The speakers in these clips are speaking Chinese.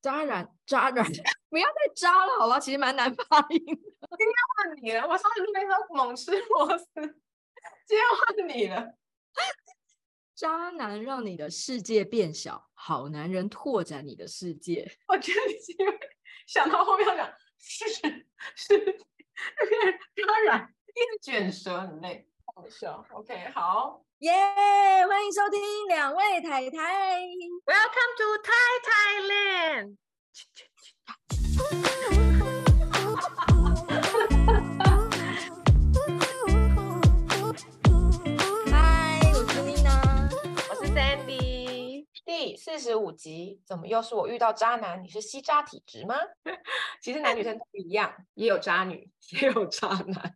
渣染，渣染，不要再渣了，好吧？其实蛮难发音的。今天换你了，我上次没说猛吃螺丝，今天换你了。渣男让你的世界变小，好男人拓展你的世界。我觉得你是因为想到后面要讲是是，是当然一直卷舌很累，好笑。OK，好，耶，yeah, 欢迎收听两位太太，Welcome to Thai Thailand。嗨，我是丽娜，我是 Sandy。第四十五集，怎么又是我遇到渣男？你是吸渣体质吗？其实男女生都一样，也有渣女，也有渣男。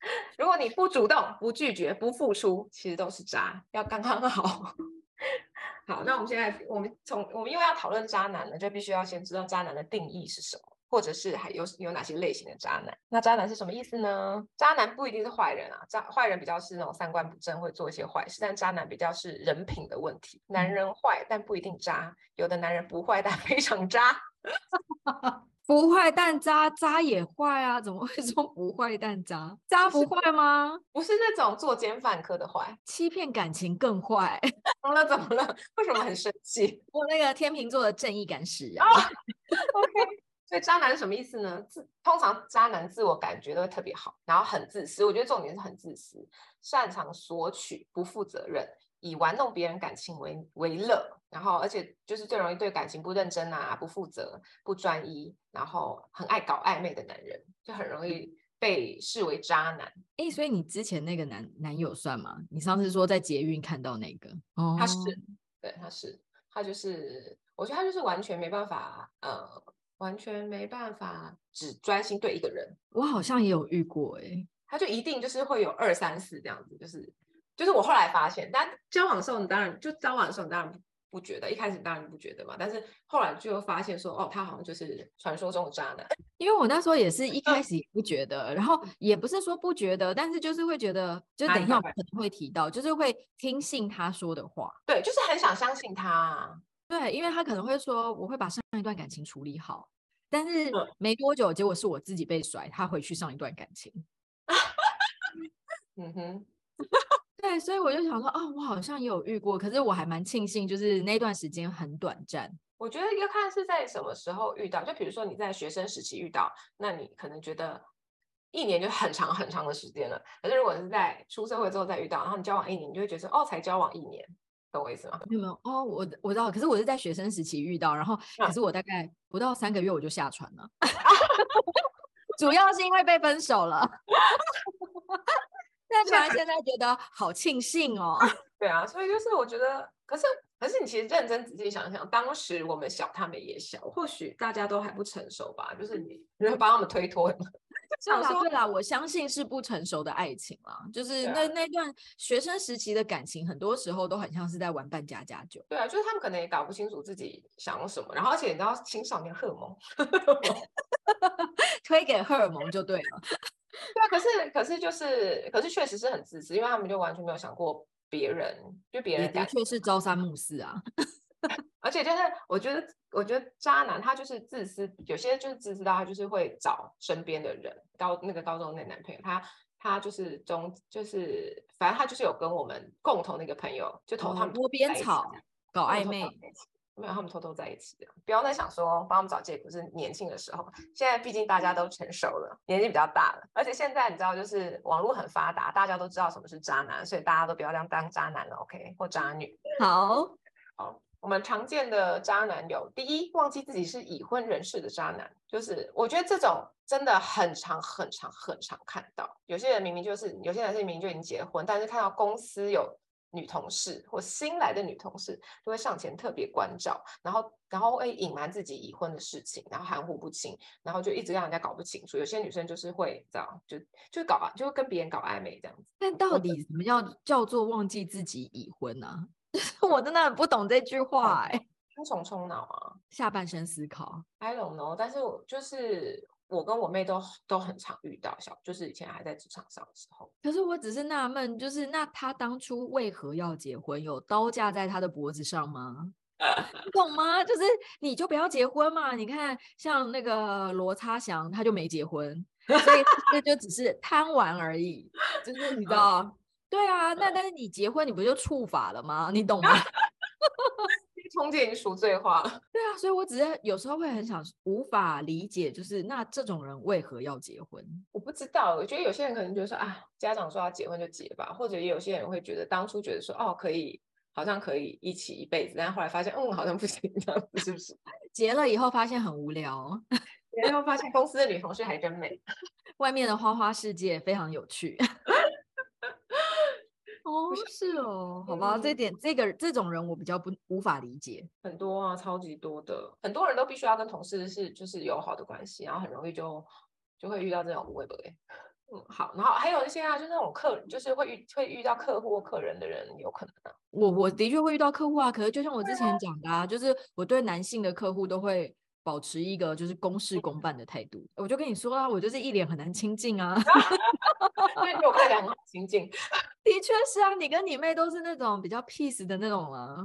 如果你不主动、不拒绝、不付出，其实都是渣，要刚刚好。好，那我们现在，我们从我们又要讨论渣男了，就必须要先知道渣男的定义是什么。或者是还有有哪些类型的渣男？那渣男是什么意思呢？渣男不一定是坏人啊，渣坏人比较是那种三观不正，会做一些坏事，但渣男比较是人品的问题。男人坏，但不一定渣，有的男人不坏，但非常渣。不坏蛋渣，渣也坏啊？怎么会说不坏蛋渣？渣不坏吗？不是那种作奸犯科的坏，欺骗感情更坏。怎么了？怎么了？为什么很生气？我那个天秤座的正义感使然。OK。所以渣男是什么意思呢？自通常渣男自我感觉都会特别好，然后很自私。我觉得重点是很自私，擅长索取，不负责任，以玩弄别人感情为为乐。然后而且就是最容易对感情不认真啊，不负责，不专一，然后很爱搞暧昧的男人，就很容易被视为渣男。哎，所以你之前那个男男友算吗？你上次说在捷运看到那个，哦，他是，对，他是，他就是，我觉得他就是完全没办法，呃。完全没办法只专心对一个人，我好像也有遇过哎、欸，他就一定就是会有二三四这样子，就是就是我后来发现，但交往的时候你当然就交往的时候你当然不觉得，一开始当然不觉得嘛，但是后来就发现说哦，他好像就是传说中的渣男，因为我那时候也是一开始也不觉得，然后也不是说不觉得，但是就是会觉得，就等一下我可能会提到，就是会听信他说的话，对，就是很想相信他。对，因为他可能会说我会把上一段感情处理好，但是没多久，结果是我自己被甩，他回去上一段感情。嗯哼，对，所以我就想说，哦，我好像也有遇过，可是我还蛮庆幸，就是那段时间很短暂。我觉得要看是在什么时候遇到，就比如说你在学生时期遇到，那你可能觉得一年就很长很长的时间了。可是如果是在出社会之后再遇到，然后你交往一年，你就会觉得哦，才交往一年。懂我意思吗？没有没有哦，我我知道，可是我是在学生时期遇到，然后可是我大概不到三个月我就下船了 主要是因为被分手了。但突然现在觉得好庆幸哦。对啊，所以就是我觉得，可是可是你其实认真仔细想想，当时我们小，他们也小，或许大家都还不成熟吧，就是你你会帮他们推脱。这样说对啦，我相信是不成熟的爱情啦，就是那、啊、那段学生时期的感情，很多时候都很像是在玩扮家家酒。对啊，就是他们可能也搞不清楚自己想要什么，然后而且你知道青少年荷尔蒙，推给荷尔蒙就对了。对啊，可是可是就是可是确实是很自私，因为他们就完全没有想过别人，就别人的确是朝三暮四啊。而且就是，我觉得，我觉得渣男他就是自私，有些就是自私到他就是会找身边的人，高那个高中那男朋友，他他就是中就是，反正他就是有跟我们共同的一个朋友，就投他们窝边草搞暧昧，没有他们偷偷在一起的，不要再想说帮他们找借口，是年轻的时候，现在毕竟大家都成熟了，年纪比较大了，而且现在你知道就是网络很发达，大家都知道什么是渣男，所以大家都不要这样当渣男了，OK，或渣女，好，好。我们常见的渣男有第一，忘记自己是已婚人士的渣男，就是我觉得这种真的很常、很常、很常看到。有些人明明就是，有些男生明明就已经结婚，但是看到公司有女同事或新来的女同事，都会上前特别关照，然后然后会隐瞒自己已婚的事情，然后含糊不清，然后就一直让人家搞不清楚。有些女生就是会这样，就就搞啊，就会跟别人搞暧昧这样子。但到底什么叫叫做忘记自己已婚呢、啊？我真的很不懂这句话哎、欸，精虫冲脑啊，下半身思考，I don't know。但是我就是我跟我妹都都很常遇到小，就是以前还在职场上的时候。可是我只是纳闷，就是那他当初为何要结婚？有刀架在他的脖子上吗？你 懂吗？就是你就不要结婚嘛。你看，像那个罗差祥，他就没结婚，所以这就只是贪玩而已。就是你知道，对啊，那但是你结婚，你不就触法了吗？你懂吗？通奸已经赎罪化了。对啊，所以我只是有时候会很想无法理解，就是那这种人为何要结婚？我不知道，我觉得有些人可能觉得说啊，家长说要结婚就结吧，或者也有些人会觉得当初觉得说哦可以，好像可以一起一辈子，但后来发现嗯好像不行，这样子是不是？结了以后发现很无聊，然后发现公司的女同事还真美，外面的花花世界非常有趣。哦，是哦，好吧，嗯、这点这个这种人我比较不无法理解。很多啊，超级多的，很多人都必须要跟同事是就是友好的关系，然后很容易就就会遇到这种微博。嗯，好，然后还有一些啊，就那种客，就是会遇会遇到客户或客人的人，有可能啊。我我的确会遇到客户啊，可是就像我之前讲的啊，就是我对男性的客户都会。保持一个就是公事公办的态度，我就跟你说啊，我就是一脸很难亲近啊，因为你有看起来很亲近，的确是啊，你跟你妹都是那种比较 peace 的那种啊。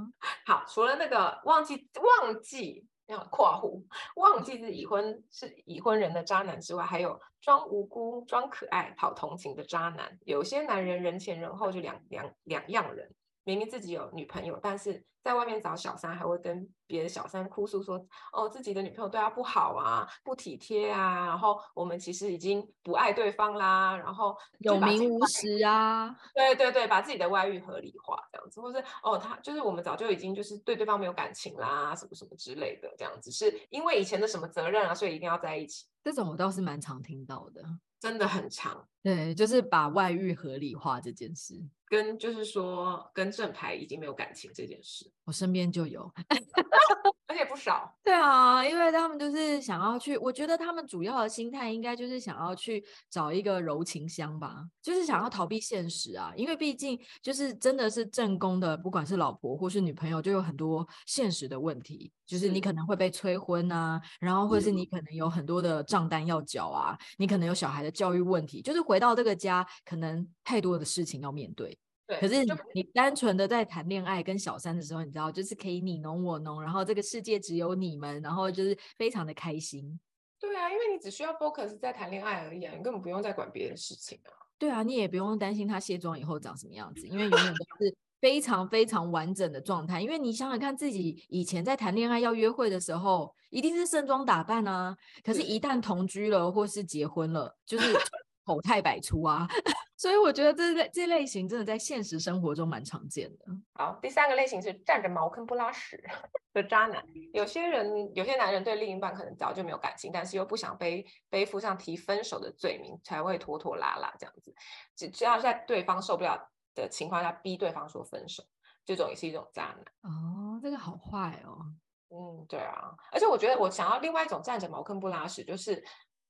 好，除了那个忘记忘记要括弧忘记是已婚是已婚人的渣男之外，还有装无辜、装可爱、讨同情的渣男。有些男人人前人后就两两两样人。明明自己有女朋友，但是在外面找小三，还会跟别的小三哭诉说：“哦，自己的女朋友对他不好啊，不体贴啊。”然后我们其实已经不爱对方啦。然后有名无实啊，对对对，把自己的外遇合理化这样子，或是哦，他就是我们早就已经就是对对方没有感情啦，什么什么之类的这样子，是因为以前的什么责任啊，所以一定要在一起。这种我倒是蛮常听到的，真的很常。对，就是把外遇合理化这件事。跟就是说，跟正牌已经没有感情这件事，我身边就有，而且不少。对啊，因为他们就是想要去，我觉得他们主要的心态应该就是想要去找一个柔情乡吧，就是想要逃避现实啊。因为毕竟就是真的是正宫的，不管是老婆或是女朋友，就有很多现实的问题，就是你可能会被催婚啊，然后或是你可能有很多的账单要缴啊，你可能有小孩的教育问题，就是回到这个家，可能太多的事情要面对。对，可是你单纯的在谈恋爱跟小三的时候，你知道，就是可以你侬我侬，然后这个世界只有你们，然后就是非常的开心。对啊，因为你只需要 focus 在谈恋爱而已啊，你根本不用再管别的事情啊。对啊，你也不用担心他卸妆以后长什么样子，因为永远都是非常非常完整的状态。因为你想想看，自己以前在谈恋爱要约会的时候，一定是盛装打扮啊，可是，一旦同居了或是结婚了，就是 丑态百出啊。所以我觉得这类这类型真的在现实生活中蛮常见的。好，第三个类型是占着茅坑不拉屎的渣男。有些人，有些男人对另一半可能早就没有感情，但是又不想背背负上提分手的罪名，才会拖拖拉拉这样子。只只要在对方受不了的情况下逼对方说分手，这种也是一种渣男。哦，这个好坏哦。嗯，对啊。而且我觉得我想要另外一种占着茅坑不拉屎，就是。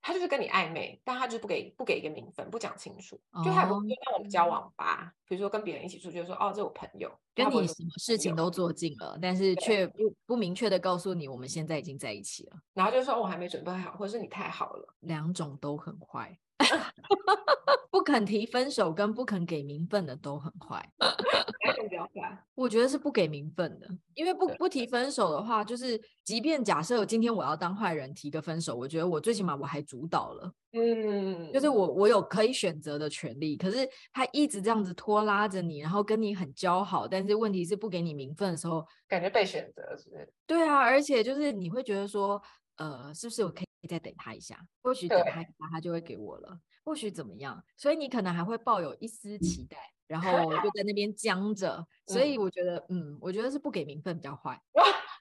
他就是跟你暧昧，但他就是不给不给一个名分，不讲清楚，就他不会跟我们交往吧。哦、比如说跟别人一起出去，就说哦，这是我朋友，跟你什么事情都做尽了，但是却不不明确的告诉你我们现在已经在一起了。然后就说我还没准备好，或者是你太好了，两种都很坏。不肯提分手跟不肯给名分的都很坏。我觉得是不给名分的，因为不不提分手的话，就是即便假设今天我要当坏人提个分手，我觉得我最起码我还主导了，嗯，就是我我有可以选择的权利。可是他一直这样子拖拉着你，然后跟你很交好，但是问题是不给你名分的时候，感觉被选择是不是？对啊，而且就是你会觉得说，呃，是不是我可以再等他一下？或许等他一下，他就会给我了。或许怎么样？所以你可能还会抱有一丝期待，然后就在那边僵着。所以我觉得，嗯，嗯，我觉得是不给名分比较坏。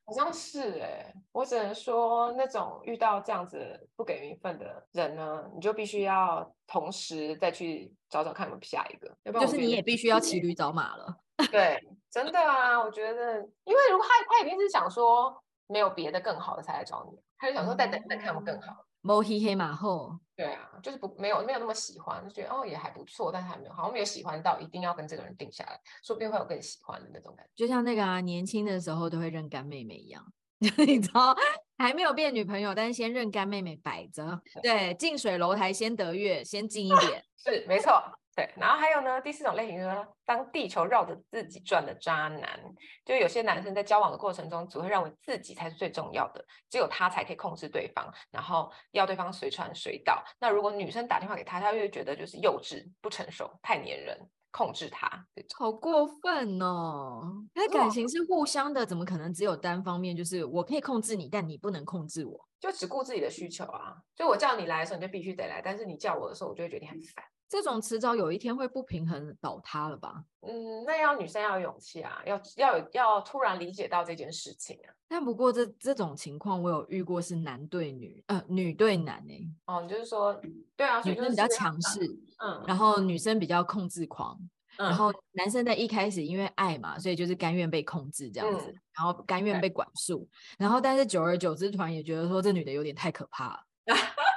好像是哎，我只能说，那种遇到这样子不给名分的人呢，你就必须要同时再去找找看有没有下一个，要不然就是你也必须要骑驴找马了。对，真的啊，我觉得，因为如果他他一定是想说没有别的更好的才来找你，他就想说再等等看有没有更好。摸黑黑马后，对啊，就是不没有没有那么喜欢，就觉得哦也还不错，但是还没有好像没有喜欢到一定要跟这个人定下来，说不定会有更喜欢的那种感觉。就像那个啊，年轻的时候都会认干妹妹一样，你知道，还没有变女朋友，但是先认干妹妹摆着，对，近水楼台先得月，先近一点，是没错。对，然后还有呢，第四种类型就是当地球绕着自己转的渣男，就有些男生在交往的过程中，只会认为自己才是最重要的，只有他才可以控制对方，然后要对方随传随到。那如果女生打电话给他，他就会觉得就是幼稚、不成熟、太黏人，控制他。好过分哦！那感情是互相的，怎么可能只有单方面？就是我可以控制你，但你不能控制我，就只顾自己的需求啊！就我叫你来的时候，你就必须得来，但是你叫我的时候，我就会觉得你很烦。这种迟早有一天会不平衡倒塌了吧？嗯，那要女生要有勇气啊，要要有要突然理解到这件事情啊。但不过这这种情况我有遇过，是男对女，呃，女对男哎、欸。哦，你就是说，对啊，女生比较强势，嗯，然后女生比较控制狂，嗯、然后男生在一开始因为爱嘛，所以就是甘愿被控制这样子，嗯、然后甘愿被管束，然后但是久而久之，突然也觉得说这女的有点太可怕了。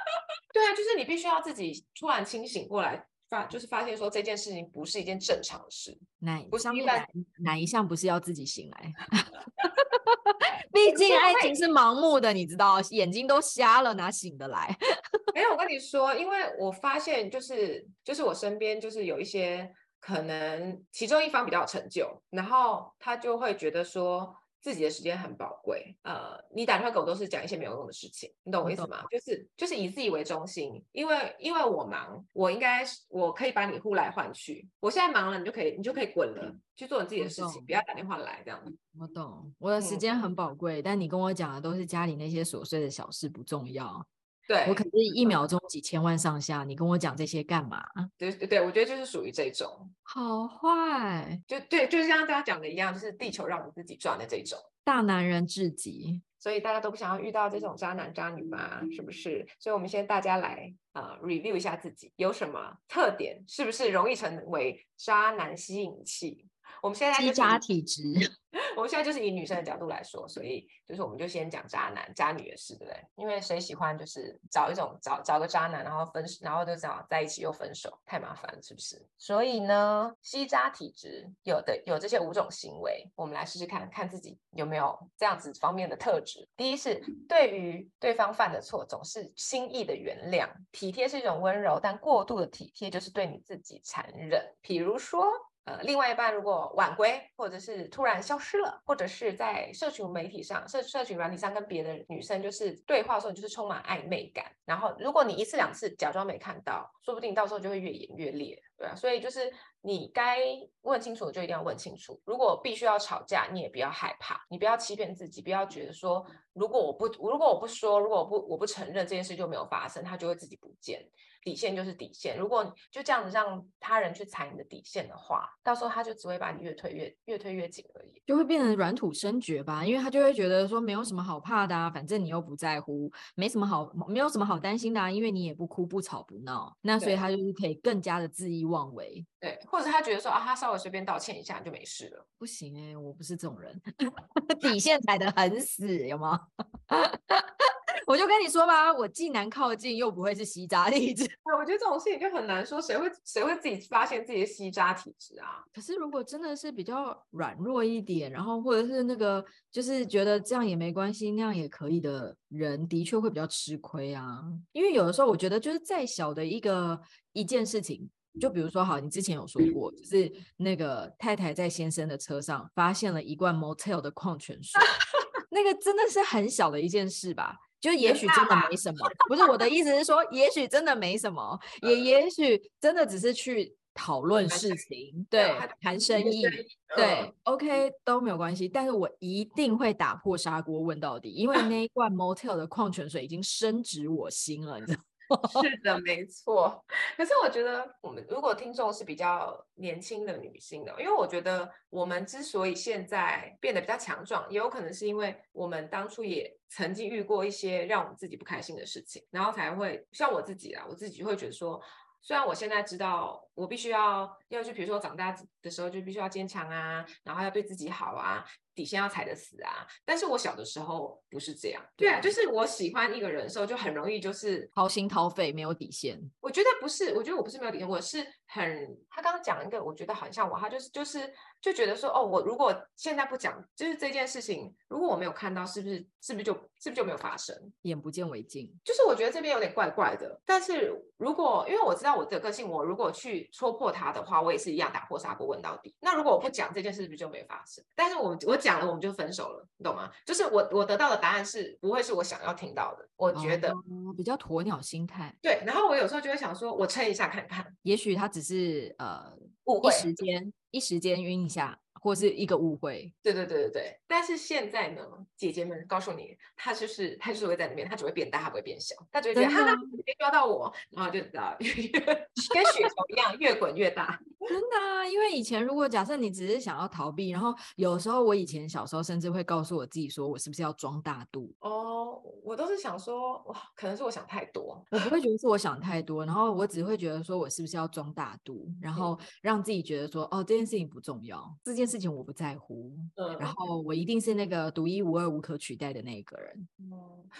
对啊，就是你必须要自己突然清醒过来，发就是发现说这件事情不是一件正常的事。哪不是哪哪一项不是要自己醒来？毕竟爱情是盲目的，你知道，眼睛都瞎了，哪醒得来？没有，我跟你说，因为我发现就是就是我身边就是有一些可能其中一方比较有成就，然后他就会觉得说。自己的时间很宝贵，呃，你打电话给我都是讲一些没有用的事情，你懂我意思吗？就是就是以自己为中心，因为因为我忙，我应该我可以把你呼来唤去，我现在忙了，你就可以你就可以滚了，去做你自己的事情，不要打电话来这样。我懂，我的时间很宝贵，嗯，但你跟我讲的都是家里那些琐碎的小事，不重要。对，我可是一秒钟几千万上下，你跟我讲这些干嘛？对对对，我觉得就是属于这种，好坏，就对，就是像大家讲的一样，就是地球绕着自己转的这种大男人至极，所以大家都不想要遇到这种渣男渣女嘛，是不是？所以我们先大家来啊、呃、review 一下自己有什么特点，是不是容易成为渣男吸引器？我们现在是渣体质。我们现在就是以女生的角度来说，所以就是我们就先讲渣男渣女的事，对不对？因为谁喜欢就是找一种找找个渣男，然后分然后就这样在一起又分手，太麻烦了，是不是？所以呢，吸渣体质有的有这些五种行为，我们来试试看看自己有没有这样子方面的特质。第一是对于对方犯的错，总是轻易的原谅，体贴是一种温柔，但过度的体贴就是对你自己残忍。比如说。呃，另外一半如果晚归，或者是突然消失了，或者是在社群媒体上、社社群软体上跟别的女生就是对话的时候，你就是充满暧昧感。然后，如果你一次两次假装没看到，说不定到时候就会越演越烈，对啊。所以就是你该问清楚的就一定要问清楚。如果必须要吵架，你也不要害怕，你不要欺骗自己，不要觉得说如果我不如果我不说，如果我不我不承认这件事就没有发生，他就会自己不见。底线就是底线，如果就这样子让他人去踩你的底线的话，到时候他就只会把你越推越越推越紧而已，就会变成软土生绝吧。因为他就会觉得说没有什么好怕的啊，反正你又不在乎，没什么好没有什么好担心的啊，因为你也不哭不吵不闹，那所以他就是可以更加的恣意妄为。对，或者他觉得说啊，他稍微随便道歉一下就没事了。不行哎、欸，我不是这种人，底线踩得很死，有吗？我就跟你说吧，我既难靠近，又不会是吸渣体质。我觉得这种事情就很难说，谁会谁会自己发现自己的吸渣体质啊？可是如果真的是比较软弱一点，然后或者是那个就是觉得这样也没关系，那样也可以的人，的确会比较吃亏啊。因为有的时候我觉得，就是再小的一个一件事情，就比如说，好，你之前有说过，就是那个太太在先生的车上发现了一罐 Motel 的矿泉水，那个真的是很小的一件事吧？就也许真的没什 么，不是我的意思是说，也许真的没什么，也也许真的只是去讨论事情，对，谈生意，对，OK 都没有关系。但是我一定会打破砂锅问到底，因为 那一罐 Motel 的矿泉水已经深植我心了，你知道。是的，没错。可是我觉得，我们如果听众是比较年轻的女性的，因为我觉得我们之所以现在变得比较强壮，也有可能是因为我们当初也曾经遇过一些让我们自己不开心的事情，然后才会像我自己啊，我自己会觉得说。虽然我现在知道，我必须要要去，比如说长大的时候就必须要坚强啊，然后要对自己好啊，底线要踩得死啊，但是我小的时候不是这样。对啊，就是我喜欢一个人的时候，就很容易就是掏心掏肺，没有底线。我觉得不是，我觉得我不是没有底线，我是很。他刚刚讲一个，我觉得很像我，他就是就是就觉得说，哦，我如果现在不讲，就是这件事情，如果我没有看到，是不是是不是就是不是就没有发生？眼不见为净，就是我觉得这边有点怪怪的。但是如果因为我知道我的个性，我如果去戳破它的话，我也是一样打破砂锅问到底。那如果我不讲这件事，是不是就没发生？但是我我讲了，我们就分手了，你懂吗？就是我我得到的答案是不会是我想要听到的。我觉得、哦、比较鸵鸟心态。对，然后我有时候就会想说，我撑一下看看，也许他只是呃误会，一时间一时间晕一下。或是一个误会，对对对对对。但是现在呢，姐姐们告诉你，他就是他就是会在里面，他只会变大，他不会变小，他只会觉得哈哈，别抓到我，然后就 知道跟雪球一样越滚越大。真的啊，因为以前如果假设你只是想要逃避，然后有时候我以前小时候甚至会告诉我自己说，我是不是要装大度？哦，我都是想说，哇，可能是我想太多，我不会觉得是我想太多，然后我只会觉得说我是不是要装大度，然后让自己觉得说，哦，这件事情不重要，这件事情我不在乎，嗯，然后我一定是那个独一无二、无可取代的那一个人。嗯，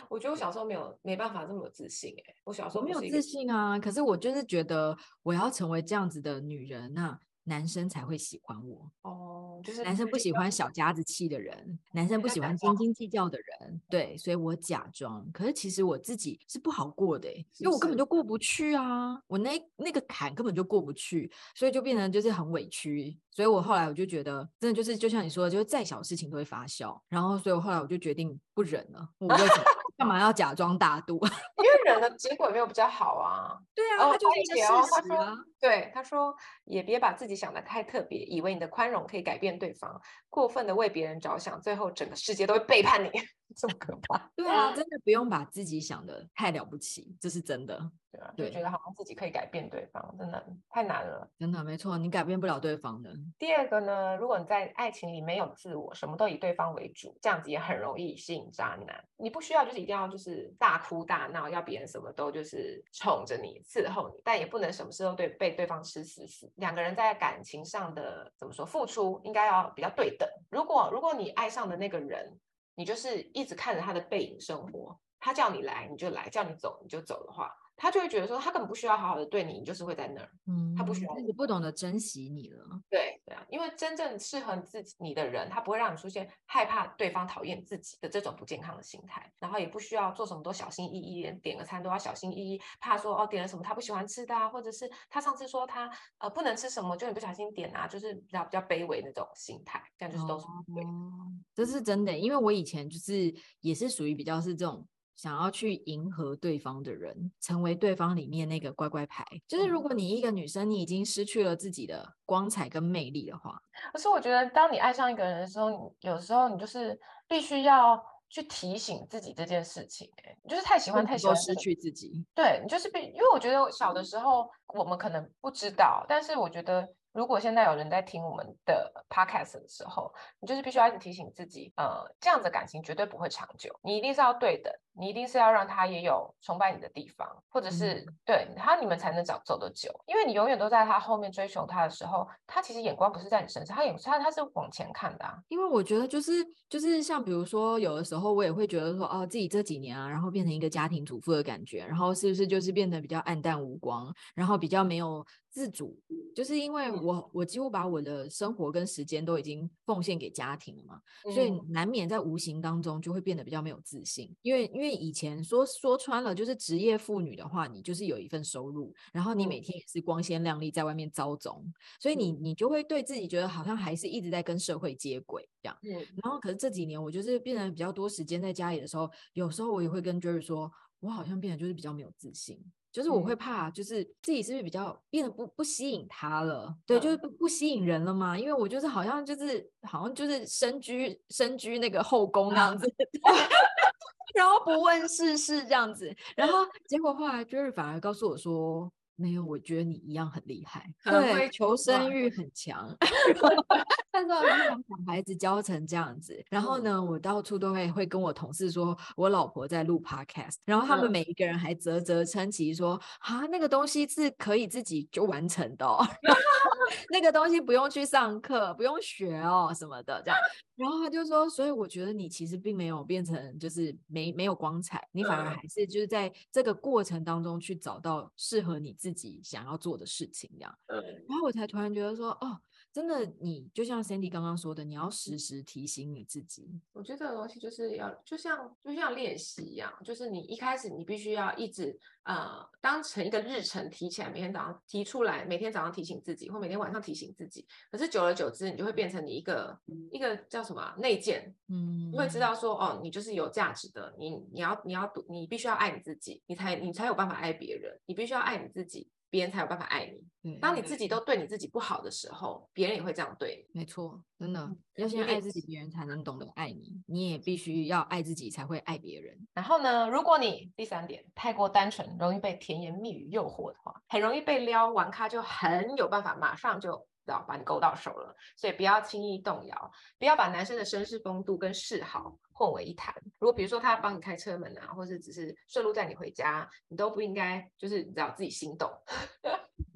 我觉得我小时候没有没办法这么有自信，哎，我小时候没有自信啊，可是我就是觉得我要成为这样子的女人。那男生才会喜欢我。哦，就是男生不喜欢小家子气的人，男生不喜欢斤斤计较的人，对，所以我假装，可是其实我自己是不好过的，因为我根本就过不去啊，我那那个坎根本就过不去，所以就变成就是很委屈，所以我后来我就觉得，真的就是就像你说的，就是再小事情都会发酵，然后所以我后来我就决定不忍了，我为什么？干嘛要假装大度？因为忍的结果没有比较好啊。对啊，他就是一个事实啊。对，他说也别把自己想的太特别，以为你的宽容可以改变对方，过分的为别人着想，最后整个世界都会背叛你，这么可怕。对啊，真的不用把自己想的太了不起，这是真的。对啊，对觉得好像自己可以改变对方，真的太难了。真的没错，你改变不了对方的。第二个呢，如果你在爱情里没有自我，什么都以对方为主，这样子也很容易吸引渣男。你不需要就是一定要就是大哭大闹，要别人什么都就是宠着你伺候你，但也不能什么事都对被对方吃死死。两个人在感情上的怎么说付出，应该要比较对等。如果如果你爱上的那个人，你就是一直看着他的背影生活，他叫你来你就来，叫你走你就走的话。他就会觉得说，他根本不需要好好的对你，你就是会在那儿。嗯，他不需要，你不懂得珍惜你了。对对啊，因为真正适合自己你的人，他不会让你出现害怕对方讨厌自己的这种不健康的心态，然后也不需要做什么都小心翼翼，连点个餐都要小心翼翼，怕说哦点了什么他不喜欢吃的啊，或者是他上次说他呃不能吃什么，就你不小心点啊，就是比较比较卑微那种心态，这样就是都是对。这是真的，因为我以前就是也是属于比较是这种。想要去迎合对方的人，成为对方里面那个乖乖牌。就是如果你一个女生，你已经失去了自己的光彩跟魅力的话，可是我觉得，当你爱上一个人的时候，有时候你就是必须要去提醒自己这件事情。哎，你就是太喜欢，太喜欢失去自己。对，你就是必，因为我觉得小的时候我们可能不知道，但是我觉得。如果现在有人在听我们的 podcast 的时候，你就是必须要一直提醒自己，呃，这样子的感情绝对不会长久。你一定是要对的，你一定是要让他也有崇拜你的地方，或者是、嗯、对他，你们才能走走得久。因为你永远都在他后面追求他的时候，他其实眼光不是在你身上，他眼他他是往前看的啊。因为我觉得就是就是像比如说，有的时候我也会觉得说，哦，自己这几年啊，然后变成一个家庭主妇的感觉，然后是不是就是变得比较暗淡无光，然后比较没有。自主，就是因为我我几乎把我的生活跟时间都已经奉献给家庭了嘛，嗯、所以难免在无形当中就会变得比较没有自信。因为因为以前说说穿了，就是职业妇女的话，你就是有一份收入，然后你每天也是光鲜亮丽在外面招总，所以你你就会对自己觉得好像还是一直在跟社会接轨这样。嗯，然后可是这几年我就是变得比较多时间在家里的时候，有时候我也会跟 Jerry 说，我好像变得就是比较没有自信。就是我会怕，就是自己是不是比较变得不不吸引他了？对，就是不不吸引人了嘛。因为我就是好像就是好像就是身居身居那个后宫那样子，然后不问世事这样子。然后 结果后来 Jerry 反而告诉我说。没有，我觉得你一样很厉害，对，求生欲很强。看到你把小孩子教成这样子，然后呢，我到处都会会跟我同事说，我老婆在录 podcast，然后他们每一个人还啧啧称奇说，啊，那个东西是可以自己就完成的哦，那个东西不用去上课，不用学哦什么的这样。然后他就说，所以我觉得你其实并没有变成就是没没有光彩，你反而还是就是在这个过程当中去找到适合你自己想要做的事情这样。然后我才突然觉得说，哦。真的，你就像 Sandy 刚刚说的，你要时时提醒你自己。我觉得这个东西就是要，就像就像练习一样，就是你一开始你必须要一直呃当成一个日程提起来，每天早上提出来，每天早上提醒自己，或每天晚上提醒自己。可是久而久之，你就会变成你一个一个叫什么内建，嗯，你会知道说哦，你就是有价值的，你你要你要你必须要爱你自己，你才你才有办法爱别人，你必须要爱你自己。别人才有办法爱你。当你自己都对你自己不好的时候，别人也会这样对你。没错，真的要先爱自己，别人才能懂得爱你。你也必须要爱自己，才会爱别人。然后呢，如果你第三点太过单纯，容易被甜言蜜语诱惑的话，很容易被撩，玩咖就很有办法，马上就。要把你勾到手了，所以不要轻易动摇，不要把男生的绅士风度跟示好混为一谈。如果比如说他帮你开车门啊，或是只是顺路带你回家，你都不应该就是你知道自己心动。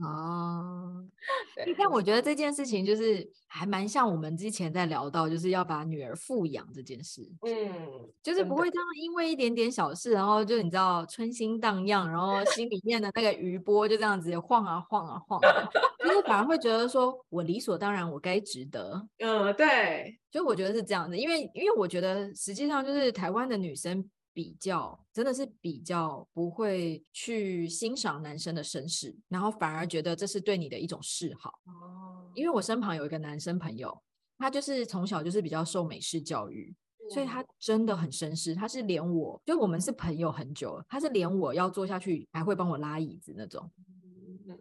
哦，对。但我觉得这件事情就是还蛮像我们之前在聊到，就是要把女儿富养这件事。嗯，就是不会这样，因为一点点小事，然后就你知道春心荡漾，然后心里面的那个余波就这样子晃啊晃啊晃啊，就是反而会觉得说我理所当然，我该值得。嗯，对，就我觉得是这样子，因为因为我觉得实际上就是台湾的女生。比较真的是比较不会去欣赏男生的绅士，然后反而觉得这是对你的一种示好。哦，因为我身旁有一个男生朋友，他就是从小就是比较受美式教育，所以他真的很绅士。他是连我就我们是朋友很久了，他是连我要坐下去还会帮我拉椅子那种。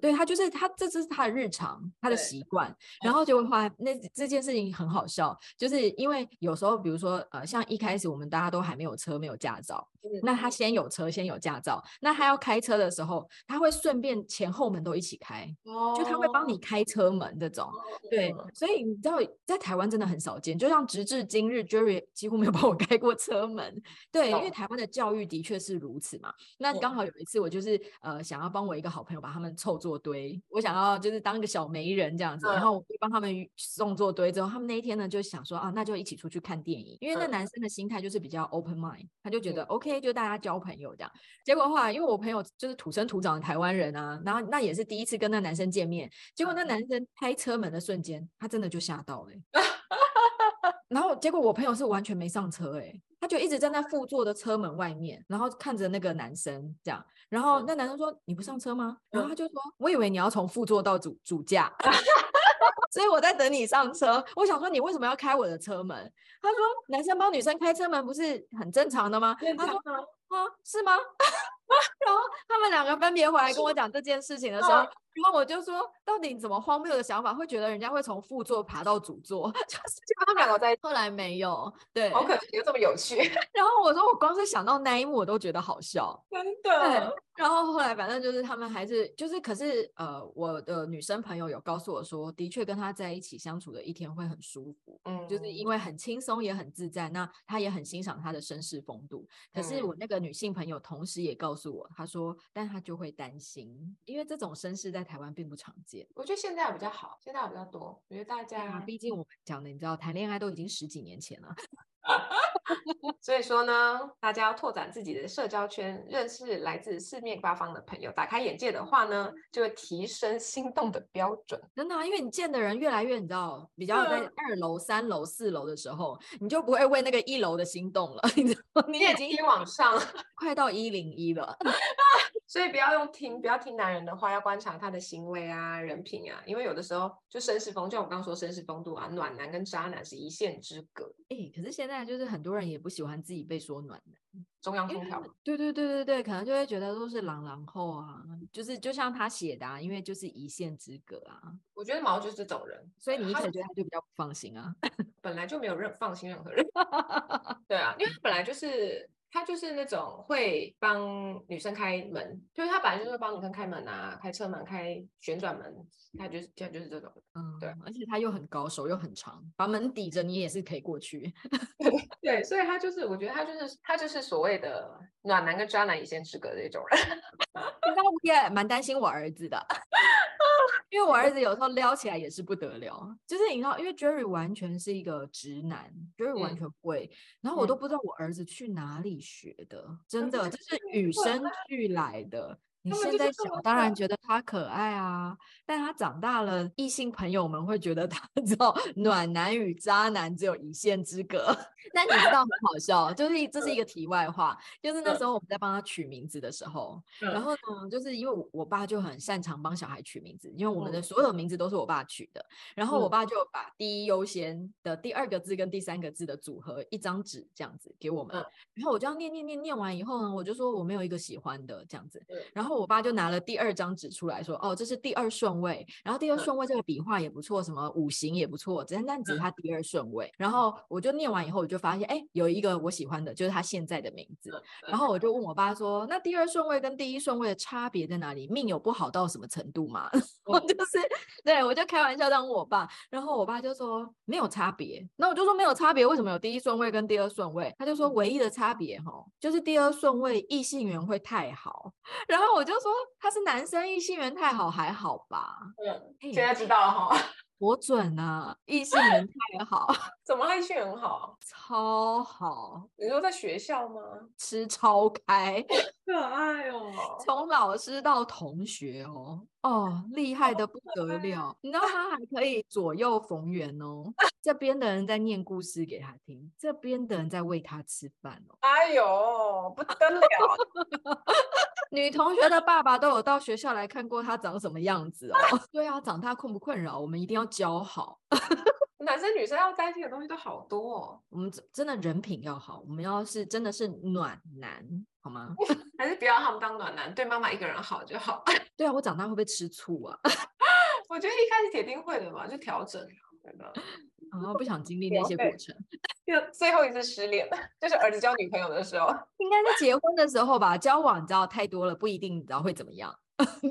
对，他就是他，这是他的日常，他的习惯。然后就会话，那这件事情很好笑，就是因为有时候，比如说呃，像一开始我们大家都还没有车，没有驾照，那他先有车，先有驾照，那他要开车的时候，他会顺便前后门都一起开，就他会帮你开车门这种。对，所以你知道，在台湾真的很少见，就像直至今日，Jerry 几乎没有帮我开过车门。对，因为台湾的教育的确是如此嘛。那刚好有一次，我就是呃，想要帮我一个好朋友把他们凑。作堆，我想要就是当一个小媒人这样子，然后我会帮他们送作堆之后，他们那一天呢就想说啊，那就一起出去看电影，因为那男生的心态就是比较 open mind，他就觉得 OK，就大家交朋友这样。结果的话，因为我朋友就是土生土长的台湾人啊，然后那也是第一次跟那男生见面，结果那男生开车门的瞬间，他真的就吓到了，然后结果我朋友是完全没上车哎。他就一直站在副座的车门外面，然后看着那个男生这样，然后那男生说：“你不上车吗？”然后他就说：“我以为你要从副座到主主驾，所以我在等你上车。我想说你为什么要开我的车门？”他说：“男生帮女生开车门不是很正常的吗？”他说：“啊，是吗？” 然后他们两个分别回来跟我讲这件事情的时候。然后我就说，到底怎么荒谬的想法会觉得人家会从副座爬到主座？就是他们两个在，后来没有，对，好可惜，又这么有趣。然后我说，我光是想到那一幕，我都觉得好笑，真的。然后后来反正就是他们还是就是，可是呃，我的女生朋友有告诉我说，的确跟他在一起相处的一天会很舒服，嗯，就是因为很轻松也很自在，那他也很欣赏他的绅士风度。可是我那个女性朋友同时也告诉我，她说，但她就会担心，因为这种绅士在台湾并不常见，我觉得现在比较好，现在比较多。我觉得大家，毕竟我们讲的，你知道，谈恋爱都已经十几年前了。所以说呢，大家要拓展自己的社交圈，认识来自四面八方的朋友，打开眼界的话呢，就会提升心动的标准。真的啊，因为你见的人越来越，你知道，比较在二楼、三楼、四楼的时候，你就不会为那个一楼的心动了。你知道，你已经往上，快到一零一了。所以不要用听，不要听男人的话，要观察他的行为啊、人品啊，因为有的时候就绅士风，就像我刚刚说绅士风度啊，暖男跟渣男是一线之隔。哎、欸，可是现在就是很多人也不喜欢自己被说暖男，中央空调。对对对对对，可能就会觉得都是狼狼后啊，就是就像他写的啊，因为就是一线之隔啊。我觉得毛就是这种人，所以你一开始觉得他就比较不放心啊，本来就没有任放心任何人。对啊，因为本来就是。他就是那种会帮女生开门，就是他本来就是会帮女生开门啊，开车门、开旋转门，他就是他就是这种，嗯，对，而且他又很高，手又很长，把门抵着，你也是可以过去。对，所以他就是，我觉得他就是他就是所谓的暖男跟渣男一线之隔的那种人。其实我也蛮担心我儿子的。因为我儿子有时候撩起来也是不得了，就是你知道，因为 Jerry 完全是一个直男，Jerry 完全不会，然后我都不知道我儿子去哪里学的，真的，这是与生俱来的。你现在小当然觉得他可爱啊，但他长大了，异性朋友们会觉得他知道 暖男与渣男只有一线之隔。那你知道很好笑，就是这是一个题外话，就是那时候我们在帮他取名字的时候，然后呢，就是因为我我爸就很擅长帮小孩取名字，因为我们的所有名字都是我爸取的，然后我爸就把第一优先的第二个字跟第三个字的组合一张纸这样子给我们，然后我就要念念念念完以后呢，我就说我没有一个喜欢的这样子，然后我爸就拿了第二张纸出来说，哦，这是第二顺位，然后第二顺位这个笔画也不错，什么五行也不错，只但只是他第二顺位，然后我就念完以后我就发现，哎，有一个我喜欢的，就是他现在的名字。然后我就问我爸说：“那第二顺位跟第一顺位的差别在哪里？命有不好到什么程度吗？”我就是对我就开玩笑这样问我爸，然后我爸就说没有差别。那我就说没有差别，为什么有第一顺位跟第二顺位？他就说唯一的差别哈，就是第二顺位异性缘会太好。然后我就说他是男生，异性缘太好还好吧？嗯，现在知道了哈。多准啊！异性缘太好，怎么异性缘很好？超好！你说在学校吗？吃超开，可爱哦！从老师到同学哦，哦，厉害的不得了！你知道他还可以左右逢源哦。这边的人在念故事给他听，这边的人在喂他吃饭哦。哎呦，不得了！女同学的爸爸都有到学校来看过他长什么样子哦。对啊，长大困不困扰？我们一定要教好。男生女生要担心的东西都好多哦。我们真的人品要好，我们要是真的是暖男，好吗？还是不要他们当暖男，对妈妈一个人好就好。对啊，我长大会不会吃醋啊？我觉得一开始铁定会的嘛，就调整，对吧？然后不想经历那些过程，就最后一次失恋，就是儿子交女朋友的时候，应该是结婚的时候吧。交往你知道太多了，不一定你知道会怎么样。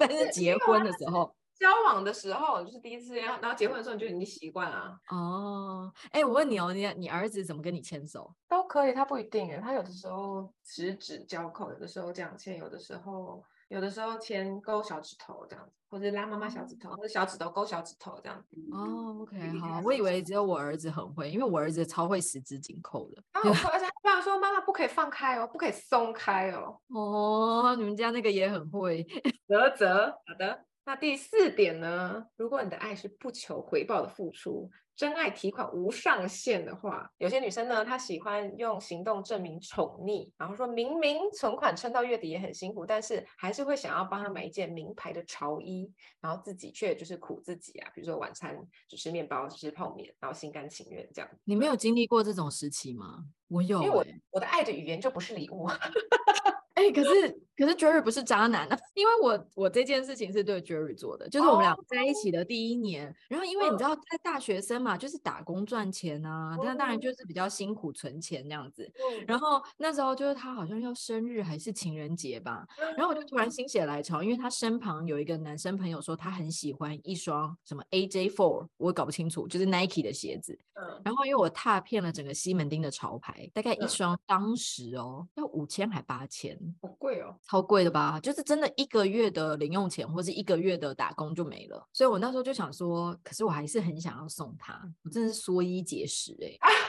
但是结婚的时候，交往的时候就是第一次，然后结婚的时候你就已经习惯了。哦，哎，我问你哦，你你儿子怎么跟你牵手？都可以，他不一定哎，他有的时候十指交扣，有的时候这样牵，有的时候。有的时候牵勾小指头这样子，或者拉妈妈小指头，或者小指头勾小指头这样子。哦，OK，好，我以为只有我儿子很会，因为我儿子超会十指紧扣的。而且爸爸说妈妈不可以放开哦，不可以松开哦。哦，你们家那个也很会。啧啧，好的。那第四点呢？如果你的爱是不求回报的付出。真爱提款无上限的话，有些女生呢，她喜欢用行动证明宠溺，然后说明明存款撑到月底也很辛苦，但是还是会想要帮她买一件名牌的潮衣，然后自己却就是苦自己啊，比如说晚餐只吃面包，只吃泡面，然后心甘情愿这样。你没有经历过这种时期吗？我有、欸，因为我我的爱的语言就不是礼物。哎、欸，可是可是 Jerry 不是渣男啊，因为我我这件事情是对 Jerry 做的，就是我们俩在一起的第一年，哦、然后因为你知道在大学生嘛，就是打工赚钱啊，那、嗯、当然就是比较辛苦存钱这样子，嗯、然后那时候就是他好像要生日还是情人节吧，然后我就突然心血来潮，因为他身旁有一个男生朋友说他很喜欢一双什么 AJ Four，我搞不清楚，就是 Nike 的鞋子，嗯、然后因为我踏遍了整个西门町的潮牌，大概一双当时哦要五千还八千。好贵哦，超贵的吧？就是真的一个月的零用钱或是一个月的打工就没了，所以我那时候就想说，可是我还是很想要送他，我真的是缩衣节食哎。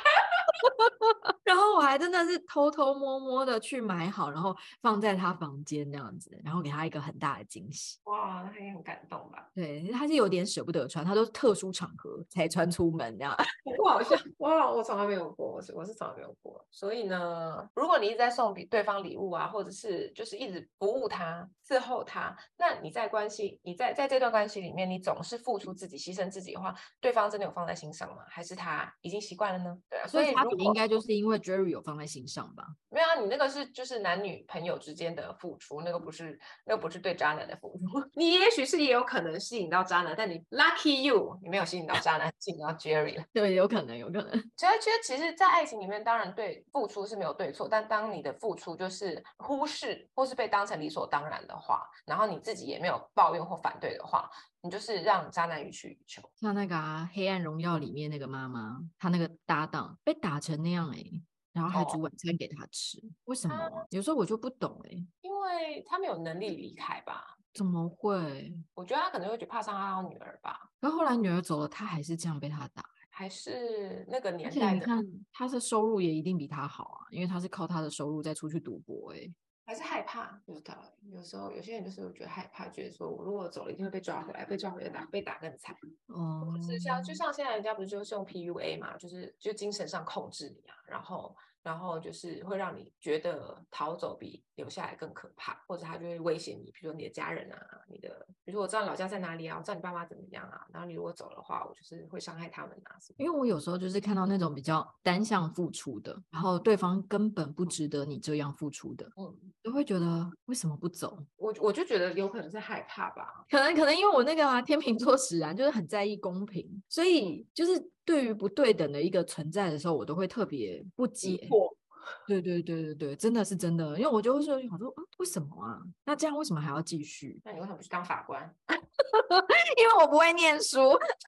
然后我还真的是偷偷摸摸的去买好，然后放在他房间那样子，然后给他一个很大的惊喜。哇，他也很感动吧？对，他是有点舍不得穿，他都是特殊场合才穿出门这样。不好像哇，我从来没有过，我是我是从来没有过。所以呢，如果你一直在送给对方礼物啊，或者是就是一直服务他、伺候他，那你在关系，你在在这段关系里面，你总是付出自己、牺牲自己的话，对方真的有放在心上吗？还是他已经习惯了呢？对啊，所以他应该就是因为。Jerry 有放在心上吧？没有啊，你那个是就是男女朋友之间的付出，那个不是那个不是对渣男的付出。你也许是也有可能吸引到渣男，但你 lucky you，你没有吸引到渣男，吸引到 Jerry 了。对，有可能，有可能。其实，其实，其实，在爱情里面，当然对付出是没有对错，但当你的付出就是忽视或是被当成理所当然的话，然后你自己也没有抱怨或反对的话，你就是让渣男予取予求。像那个啊，《黑暗荣耀》里面那个妈妈，她那个搭档被打成那样哎、欸。然后还煮晚餐给他吃，哦、为什么？啊、有时候我就不懂哎、欸，因为他没有能力离开吧？怎么会？我觉得他可能会觉得怕伤害到女儿吧。可后后来女儿走了，他还是这样被他打，还是那个年代的？你看他的收入也一定比他好啊，因为他是靠他的收入再出去赌博哎、欸。还是害怕？不知道。有时候有些人就是会觉得害怕，觉得说我如果走了，一定会被抓回来，被抓回来打，被打更惨。哦、嗯，是像就像现在人家不是就是用 PUA 嘛，就是就精神上控制你啊，然后。然后就是会让你觉得逃走比留下来更可怕，或者他就会威胁你，比如说你的家人啊，你的，比如说我知道你老家在哪里啊，我知道你爸妈怎么样啊，然后你如果走的话，我就是会伤害他们啊。因为我有时候就是看到那种比较单向付出的，然后对方根本不值得你这样付出的，嗯，就会觉得为什么不走？我我就觉得有可能是害怕吧，可能可能因为我那个啊天秤座使然就是很在意公平，所以就是对于不对等的一个存在的时候，我都会特别不解。对对对对对，真的是真的，因为我就会说，我说啊为什么啊？那这样为什么还要继续？那你为什么不去当法官？因为我不会念书。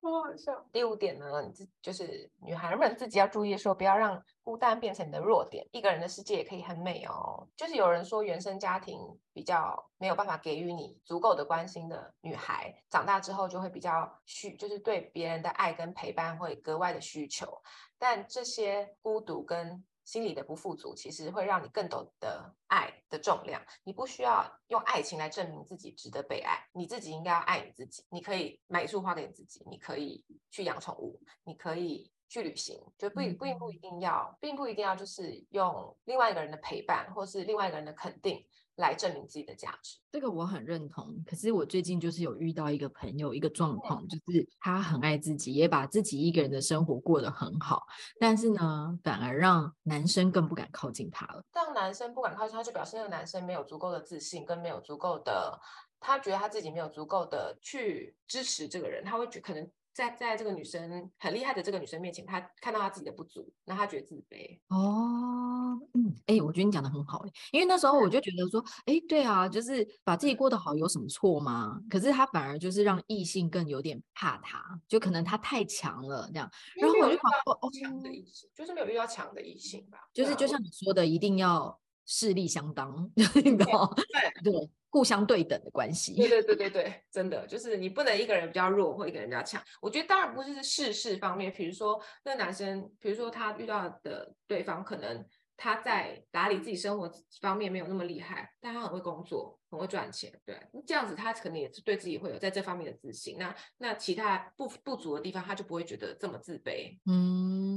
超好笑。第五点呢，你自就是女孩们自己要注意的时候，不要让孤单变成你的弱点。一个人的世界也可以很美哦。就是有人说，原生家庭比较没有办法给予你足够的关心的女孩，长大之后就会比较需，就是对别人的爱跟陪伴会格外的需求。但这些孤独跟心理的不富足，其实会让你更懂得爱的重量。你不需要用爱情来证明自己值得被爱，你自己应该要爱你自己。你可以买一束花给你自己，你可以去养宠物，你可以去旅行，就不不不一定要，并不一定要就是用另外一个人的陪伴，或是另外一个人的肯定。来证明自己的价值，这个我很认同。可是我最近就是有遇到一个朋友，一个状况，就是他很爱自己，也把自己一个人的生活过得很好，但是呢，反而让男生更不敢靠近他了。让男生不敢靠近他，就表示那个男生没有足够的自信，跟没有足够的，他觉得他自己没有足够的去支持这个人，他会觉可能。在在这个女生很厉害的这个女生面前，她看到她自己的不足，那她觉得自卑。哦，嗯，哎，我觉得你讲的很好，因为那时候我就觉得说，哎，对啊，就是把自己过得好有什么错吗？可是他反而就是让异性更有点怕他，就可能他太强了这样。然后我就想说，哦，强的异性，就是没有遇到强的异性吧？就是就像你说的，一定要势力相当，你知道对对。互相对等的关系，对 对对对对，真的就是你不能一个人比较弱或一个人比较强。我觉得当然不是事事方面，比如说那男生，比如说他遇到的对方，可能他在打理自己生活方面没有那么厉害，但他很会工作，很会赚钱，对，这样子他可能也是对自己会有在这方面的自信。那那其他不不足的地方，他就不会觉得这么自卑。嗯，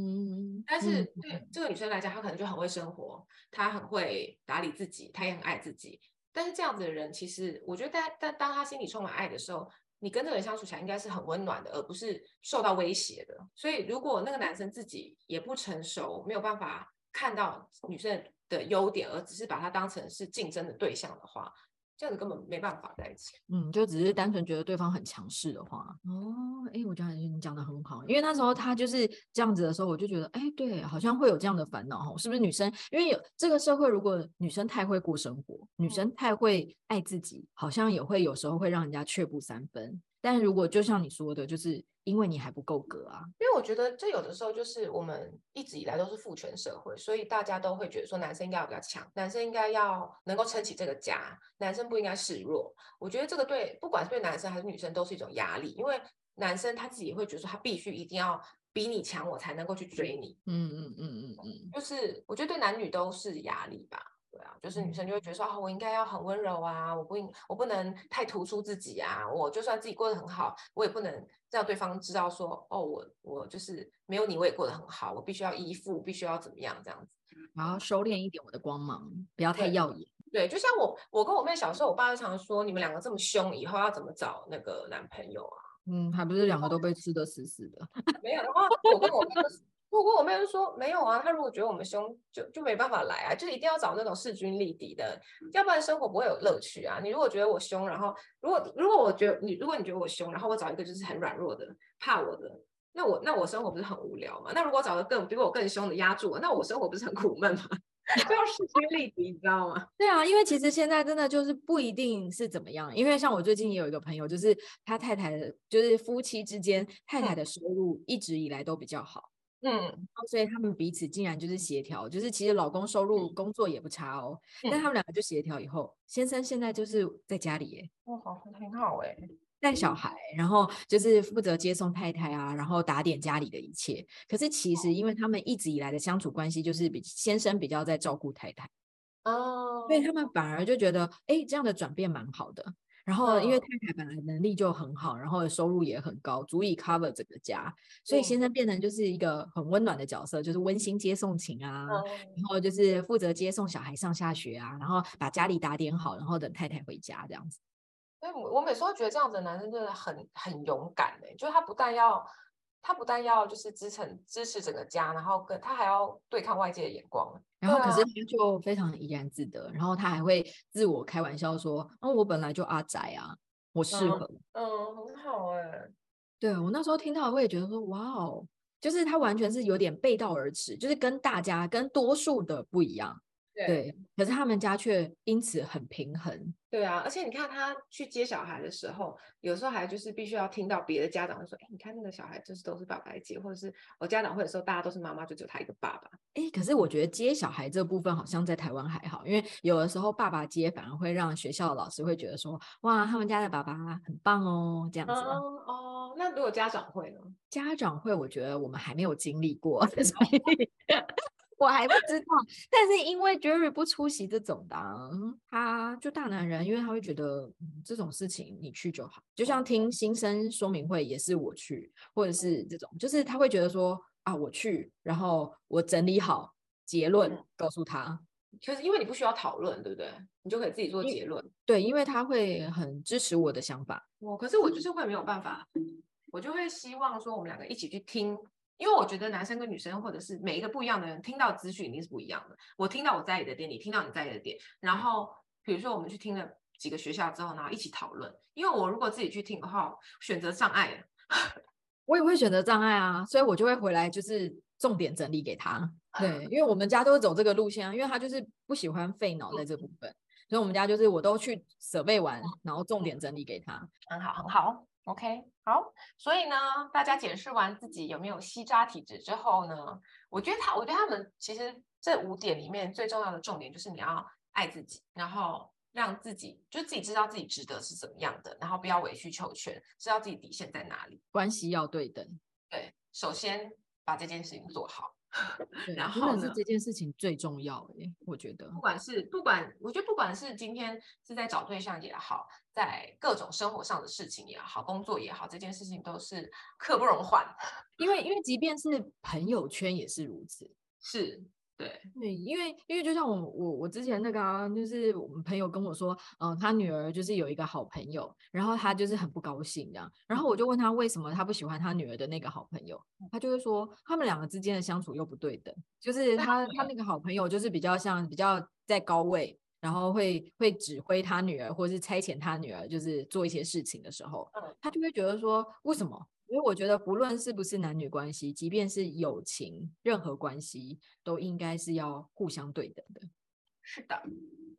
但是对这个女生来讲，她可能就很会生活，她很会打理自己，她也很爱自己。但是这样子的人，其实我觉得，但但当她心里充满爱的时候，你跟这个人相处起来应该是很温暖的，而不是受到威胁的。所以，如果那个男生自己也不成熟，没有办法看到女生的优点，而只是把她当成是竞争的对象的话，这样子根本没办法在一起。嗯，就只是单纯觉得对方很强势的话。哦，哎，我觉得你讲的很好，因为那时候他就是这样子的时候，我就觉得，哎，对，好像会有这样的烦恼哈，是不是女生？因为有这个社会，如果女生太会过生活，女生太会爱自己，好像也会有时候会让人家却步三分。但如果就像你说的，就是因为你还不够格啊。因为我觉得这有的时候就是我们一直以来都是父权社会，所以大家都会觉得说男生应该要比较强，男生应该要能够撑起这个家，男生不应该示弱。我觉得这个对不管是对男生还是女生都是一种压力，因为男生他自己也会觉得说他必须一定要比你强，我才能够去追你。嗯嗯嗯嗯嗯，就是我觉得对男女都是压力吧。对啊，就是女生就会觉得说，啊，我应该要很温柔啊，我不应，我不能太突出自己啊，我就算自己过得很好，我也不能让对方知道说，哦，我我就是没有你，我也过得很好，我必须要依附，必须要怎么样这样子，然后收敛一点我的光芒，不要太耀眼。对，就像我，我跟我妹小时候，我爸就常说，你们两个这么凶，以后要怎么找那个男朋友啊？嗯，还不是两个都被吃得死死的。没有然后，我跟我妹。不过我妹就说没有啊，她如果觉得我们凶，就就没办法来啊，就一定要找那种势均力敌的，要不然生活不会有乐趣啊。你如果觉得我凶，然后如果如果我觉得你，如果你觉得我凶，然后我找一个就是很软弱的、怕我的，那我那我生活不是很无聊吗？那如果找个更比我更凶的压住我，那我生活不是很苦闷吗？就要势均力敌，你知道吗？对啊，因为其实现在真的就是不一定是怎么样，因为像我最近也有一个朋友，就是他太太的，就是夫妻之间太太的收入一直以来都比较好。嗯，所以他们彼此竟然就是协调，就是其实老公收入工作也不差哦，嗯、但他们两个就协调以后，先生现在就是在家里耶，哇，好，很好哎，带小孩，然后就是负责接送太太啊，然后打点家里的一切。可是其实因为他们一直以来的相处关系，就是比先生比较在照顾太太。哦，所以他们反而就觉得，哎，这样的转变蛮好的。然后因为太太本来能力就很好，然后收入也很高，足以 cover 整个家，所以先生变成就是一个很温暖的角色，就是温馨接送情啊，然后就是负责接送小孩上下学啊，然后把家里打点好，然后等太太回家这样子。所以我每次都觉得这样子的男生真的很很勇敢哎，就是他不但要。他不但要就是支撑支持整个家，然后跟他还要对抗外界的眼光，然后可是他就非常怡然自得，然后他还会自我开玩笑说：“哦，我本来就阿宅啊，我适合。嗯”嗯，很好哎、欸。对，我那时候听到，我也觉得说：“哇哦，就是他完全是有点背道而驰，就是跟大家跟多数的不一样。”对，对，可是他们家却因此很平衡。对啊，而且你看他去接小孩的时候，有时候还就是必须要听到别的家长说：“哎，你看那个小孩就是都是爸爸来接，或者是我家长会的时候，大家都是妈妈，就只有他一个爸爸。”哎，可是我觉得接小孩这部分好像在台湾还好，因为有的时候爸爸接反而会让学校的老师会觉得说：“哇，他们家的爸爸很棒哦。”这样子。哦哦，那如果家长会呢？家长会，我觉得我们还没有经历过，所以。我还不知道，但是因为 Jerry 不出席这种的，他就大男人，因为他会觉得、嗯、这种事情你去就好，就像听新生说明会也是我去，或者是这种，就是他会觉得说啊我去，然后我整理好结论告诉他，就是因为你不需要讨论，对不对？你就可以自己做结论。对，因为他会很支持我的想法。我可是我就是会没有办法，我就会希望说我们两个一起去听。因为我觉得男生跟女生，或者是每一个不一样的人，听到资讯一定是不一样的。我听到我在意的点，你听到你在意的点，然后比如说我们去听了几个学校之后，然后一起讨论。因为我如果自己去听的话，选择障碍，我也会选择障碍啊，所以我就会回来就是重点整理给他。对，因为我们家都是走这个路线啊，因为他就是不喜欢费脑在这部分，所以我们家就是我都去设备完，然后重点整理给他。很好，很好。OK，好，所以呢，大家检视完自己有没有吸渣体质之后呢，我觉得他，我觉得他们其实这五点里面最重要的重点就是你要爱自己，然后让自己就自己知道自己值得是怎么样的，然后不要委曲求全，知道自己底线在哪里，关系要对等。对，首先把这件事情做好。然后是这件事情最重要欸，我觉得，不管是不管，我觉得不管是今天是在找对象也好，在各种生活上的事情也好，工作也好，这件事情都是刻不容缓，因为因为即便是朋友圈也是如此，是。对。对，因为因为就像我我我之前那个、啊，就是我们朋友跟我说，嗯、呃，他女儿就是有一个好朋友，然后他就是很不高兴这样，然后我就问他为什么他不喜欢他女儿的那个好朋友，他就会说他们两个之间的相处又不对等，就是他他那个好朋友就是比较像比较在高位，然后会会指挥他女儿或者是差遣他女儿，就是做一些事情的时候，他就会觉得说为什么？因为我觉得，不论是不是男女关系，即便是友情，任何关系都应该是要互相对等的。是的，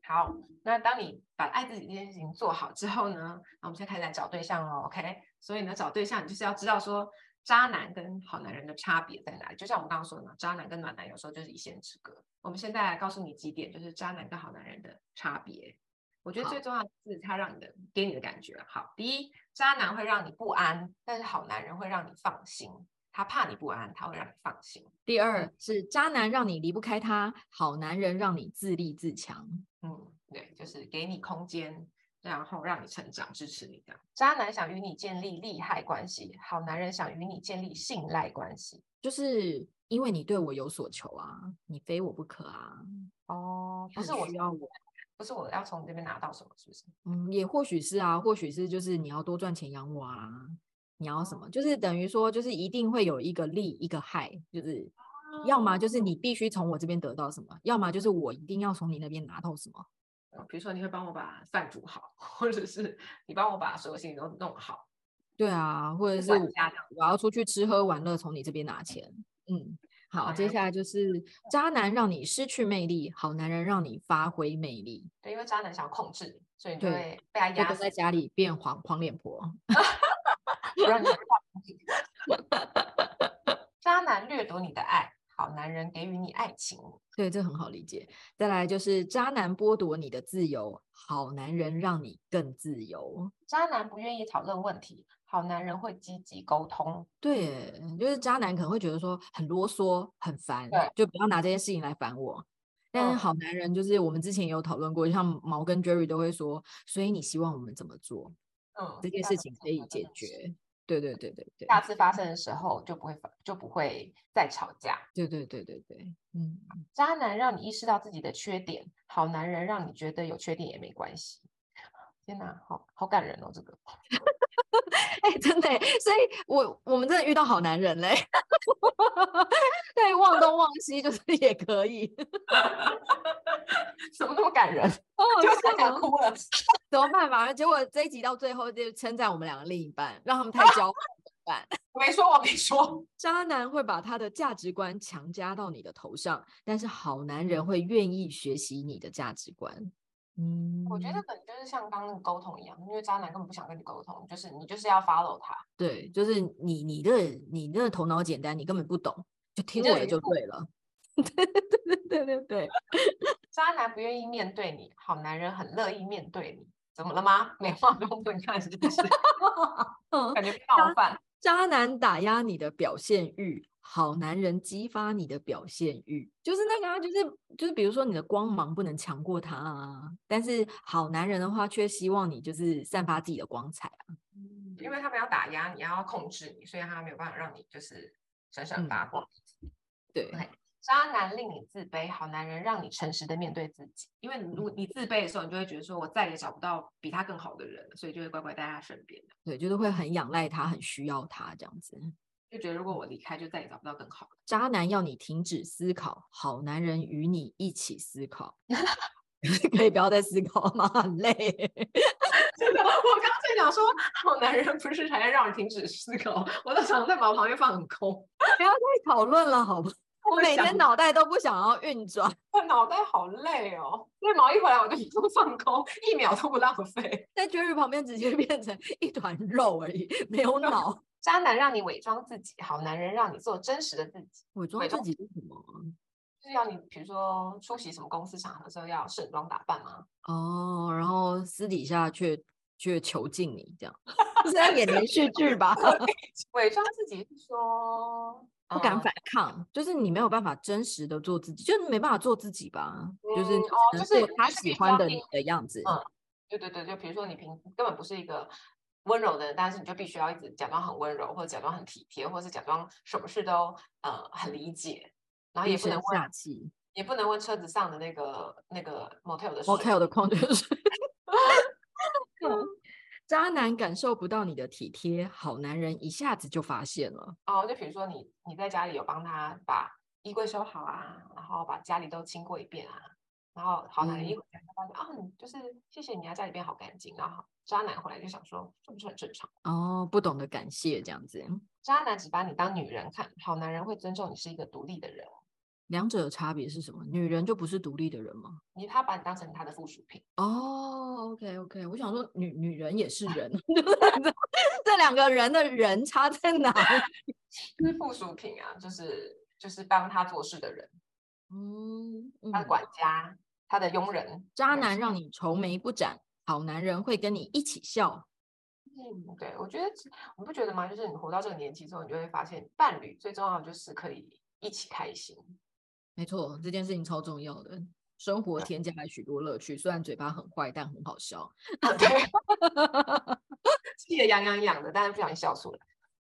好，那当你把爱自己这件事情做好之后呢，那我们现在开始来找对象喽，OK？所以呢，找对象你就是要知道说，渣男跟好男人的差别在哪里。就像我们刚刚说的嘛，渣男跟暖男有时候就是一线之隔。我们现在来告诉你几点，就是渣男跟好男人的差别。我觉得最重要的是他让你的给你的感觉好。第一，渣男会让你不安，但是好男人会让你放心。他怕你不安，他会让你放心。第二是渣男让你离不开他，好男人让你自立自强。嗯，对，就是给你空间，然后让你成长，支持你这样。渣男想与你建立利害关系，好男人想与你建立信赖关系。就是因为你对我有所求啊，你非我不可啊。哦，不是我需要我。不是我要从你这边拿到什么，是不是？嗯，也或许是啊，或许是就是你要多赚钱养我啊，你要什么？就是等于说，就是一定会有一个利一个害，就是要么就是你必须从我这边得到什么，要么就是我一定要从你那边拿到什么。比如说你会帮我把饭煮好，或者是你帮我把所有事情都弄好。对啊，或者是我要出去吃喝玩乐，从你这边拿钱。嗯。好，接下来就是渣男让你失去魅力，好男人让你发挥魅力。对，因为渣男想要控制你，所以你就会被他压在家里变黄黄脸婆。不让你渣男掠夺你的爱，好男人给予你爱情。对，这很好理解。再来就是渣男剥夺你的自由，好男人让你更自由。渣男不愿意讨论问题。好男人会积极沟通，对，就是渣男可能会觉得说很啰嗦、很烦，对，就不要拿这件事情来烦我。但是好男人就是我们之前也有讨论过，像毛跟 Jerry 都会说，所以你希望我们怎么做？嗯，这件事情可以解决。对对对对对，下次发生的时候就不会就不会再吵架。对对对对对，嗯，渣男让你意识到自己的缺点，好男人让你觉得有缺点也没关系。天哪，好好感人哦，这个。哎、欸，真的，所以我我们真的遇到好男人嘞。对，忘东忘西就是也可以。怎么那么感人？哦，就想哭了。怎么办嘛？结果这一集到最后就称赞我们两个另一半，让他们太骄傲怎么办？我没说，我没说。渣男会把他的价值观强加到你的头上，但是好男人会愿意学习你的价值观。嗯，我觉得可能就是像刚刚那个沟通一样，因为渣男根本不想跟你沟通，就是你就是要 follow 他。对，就是你你的你的头脑简单，你根本不懂，就听我的就对了。对对对对对对，渣男不愿意面对你，好男人很乐意面对你。怎么了吗？没话中分开是不是？感觉冒犯。渣男打压你的表现欲。好男人激发你的表现欲，就是那个啊，就是就是，比如说你的光芒不能强过他啊，但是好男人的话却希望你就是散发自己的光彩啊，因为他们要打压你，要控制你，所以他没有办法让你就是闪闪发光。嗯、对，okay. 渣男令你自卑，好男人让你诚实的面对自己，因为如果你自卑的时候，你就会觉得说我再也找不到比他更好的人，所以就会乖乖待在他身边。对，就是会很仰赖他，很需要他这样子。就觉得如果我离开，就再也找不到更好的。渣男要你停止思考，好男人与你一起思考。可以不要再思考吗？很累。真的，我刚刚在讲说，好男人不是还要让你停止思考？我都常常在毛旁边放很空，不要再讨论了，好不好？我每天脑袋都不想要运转，我脑袋好累哦。所以毛一回来，我就都放空，一秒都不浪费。在 Jerry 旁边直接变成一团肉而已，没有 脑。渣男让你伪装自己，好男人让你做真实的自己。伪装自己是什么？就是要你，比如说出席什么公司场合的时候要盛装打扮吗？哦，然后私底下却却囚禁你，这样是在演连续剧吧？伪装自己是说不敢反抗，嗯，就是你没有办法真实的做自己，就是没办法做自己吧？嗯、就是哦，就是他喜欢的你的样子。嗯，对对对，就比如说你平根本不是一个。温柔的人，但是你就必须要一直假装很温柔，或者假装很体贴，或者是假装什么事都呃很理解，然后也不能问气，也不能问车子上的那个那个 motel 的 motel 的矿泉水。渣男感受不到你的体贴，好男人一下子就发现了。哦，就比如说你你在家里有帮他把衣柜收好啊，然后把家里都清过一遍啊。然后好男人一回来就发现啊，你就是谢谢你啊，家里边好干净。然后渣男回来就想说，这不是很正常哦，不懂得感谢这样子。渣男只把你当女人看，好男人会尊重你是一个独立的人。两者的差别是什么？女人就不是独立的人吗？你他把你当成他的附属品。哦，OK OK，我想说女女人也是人，这两个人的人差在哪里？是附属品啊，就是就是帮他做事的人，嗯，他的管家。他的佣人，渣男让你愁眉不展，好男人会跟你一起笑。嗯，对，我觉得你不觉得吗？就是你活到这个年纪之后，你就会发现，伴侣最重要的就是可以一起开心。没错，这件事情超重要的，生活添加了许多乐趣。虽然嘴巴很坏，但很好笑。对，气得痒痒痒的，但是不小心笑出来。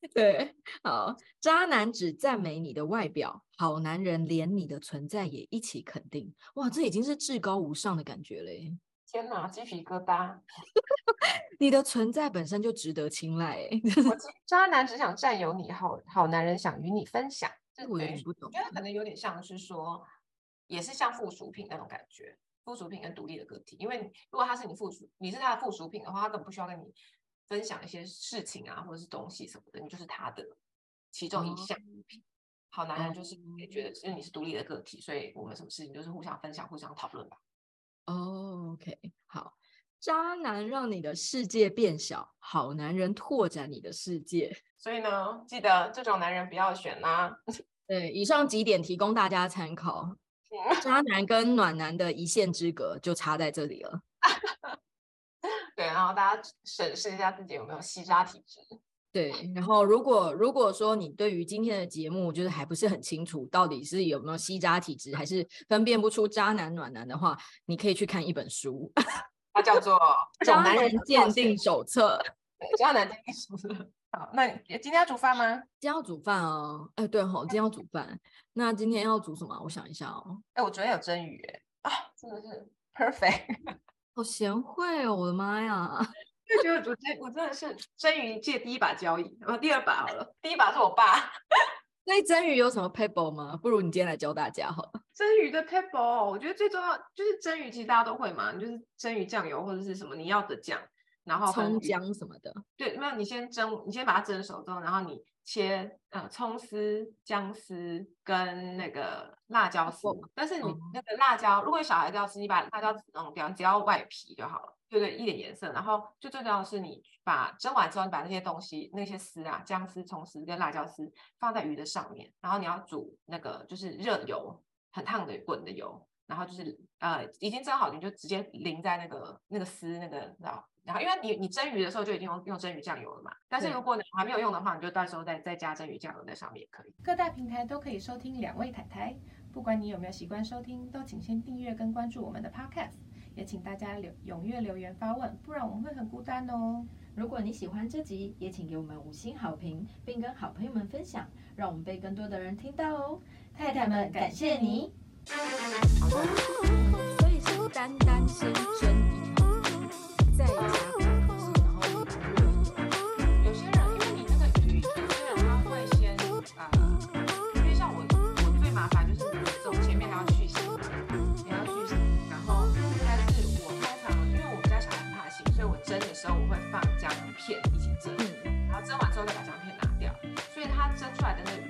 对，好，渣男只赞美你的外表，好男人连你的存在也一起肯定。哇，这已经是至高无上的感觉嘞！天哪，鸡皮疙瘩！你的存在本身就值得青睐。渣男只想占有你，好好男人想与你分享。这我有点不懂，我觉得可能有点像是说，也是像附属品那种感觉，附属品跟独立的个体。因为如果他是你附属，你是他的附属品的话，他根本不需要跟你。分享一些事情啊，或者是东西什么的，你就是他的其中一项物品。好男人就是也觉得，因为你是独立的个体，所以我们什么事情就是互相分享、互相讨论吧。哦，OK，好。渣男让你的世界变小，好男人拓展你的世界。所以呢，记得这种男人不要选啦。对，以上几点提供大家参考。渣男跟暖男的一线之隔就差在这里了。对，然后大家审视一下自己有没有吸渣体质。对，然后如果如果说你对于今天的节目就是还不是很清楚，到底是有没有吸渣体质，还是分辨不出渣男暖男的话，你可以去看一本书，它叫做《渣男人鉴定手册》。对，渣男鉴定手册。好，那今天要煮饭吗？今天要煮饭哦。哎，对吼，今天要煮饭。那今天要煮什么？我想一下哦。哎，我昨天有蒸鱼，哎，啊，真的是 perfect，好贤惠哦，我的妈呀！就觉得我真我真的是蒸鱼界第一把交椅，然后第二把好了，第一把是我爸。那蒸鱼有什么撇步吗？不如你今天来教大家好了。蒸鱼的撇步，我觉得最重要就是蒸鱼，其实大家都会嘛，就是蒸鱼酱油或者是什么你要的酱，然后葱姜什么的。对，没有你先蒸，你先把它蒸熟之后，然后你切呃葱丝、姜丝跟那个辣椒丝。但是你那个辣椒，如果小孩子要吃，你把辣椒弄掉，只要外皮就好了。对对，一点颜色，然后最重要的是，你把蒸完之后，你把那些东西、那些丝啊、姜丝、葱丝跟辣椒丝放在鱼的上面，然后你要煮那个就是热油，很烫的滚的油，然后就是呃已经蒸好，你就直接淋在那个那个丝那个然后然后因为你你蒸鱼的时候就已经用用蒸鱼酱油了嘛，但是如果你还没有用的话，你就到时候再再加蒸鱼酱油在上面也可以。各大平台都可以收听两位太太，不管你有没有习惯收听，都请先订阅跟关注我们的 Podcast。也请大家留踊跃留言发问，不然我们会很孤单哦。如果你喜欢这集，也请给我们五星好评，并跟好朋友们分享，让我们被更多的人听到哦。太太们，感谢你。所以是单单先蒸一条鱼再加姜汁然后有些人因为你那个鱼有些人他会先啊因为像我我最麻烦就是你们走前面还要去洗也要去腥然后但是我通常因为我们家小孩怕腥所以我蒸的时候我会放姜片一起蒸然后蒸完之后再把姜片拿掉所以它蒸出来的那个鱼